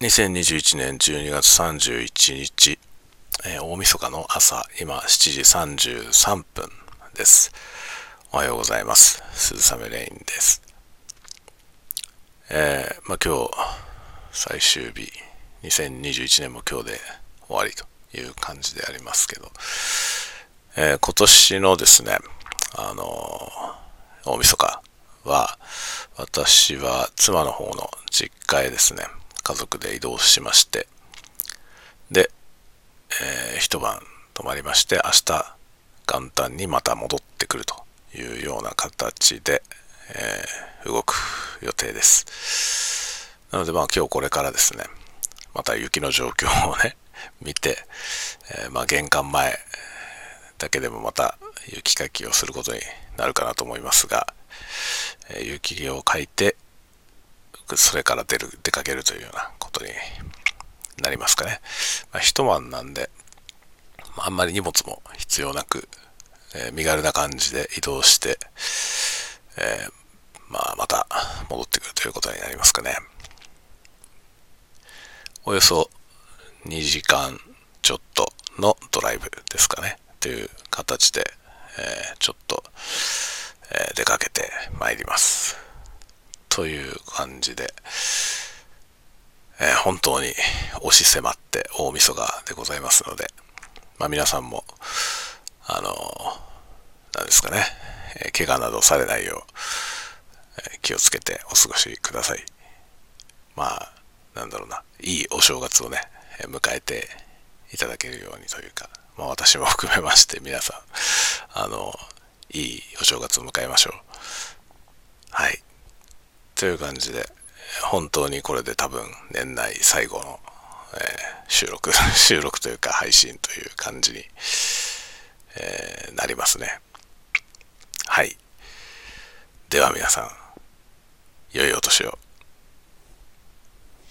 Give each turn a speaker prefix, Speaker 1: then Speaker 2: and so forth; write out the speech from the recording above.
Speaker 1: 2021年12月31日、えー、大晦日の朝、今7時33分です。おはようございます。鈴雨レインです。えー、まあ今日、最終日、2021年も今日で終わりという感じでありますけど、えー、今年のですね、あの、大晦日は、私は妻の方の実家へですね、家族で移動しまして、で、えー、一晩泊まりまして、明日元旦にまた戻ってくるというような形で、えー、動く予定です。なのでまあ今日これからですね、また雪の状況をね、見て、えー、まあ玄関前だけでもまた雪かきをすることになるかなと思いますが、えー、雪をかいてそれから出る、出かけるというようなことになりますかね。まあ、一晩なんで、あ、んまり荷物も必要なく、えー、身軽な感じで移動して、えー、まあ、また戻ってくるということになりますかね。およそ2時間ちょっとのドライブですかね。という形で、えー、ちょっと、え出かけてまいります。という感じで、えー、本当に押し迫って大晦日でございますので、まあ、皆さんも、あの何ですかね、えー、怪我などされないよう、えー、気をつけてお過ごしください。まあ、なんだろうな、いいお正月をねえ、迎えていただけるようにというか、まあ私も含めまして皆さん、あの、いいお正月を迎えましょう。という感じで、本当にこれで多分年内最後の、えー、収録、収録というか配信という感じに、えー、なりますね。はい。では皆さん、良いお年を。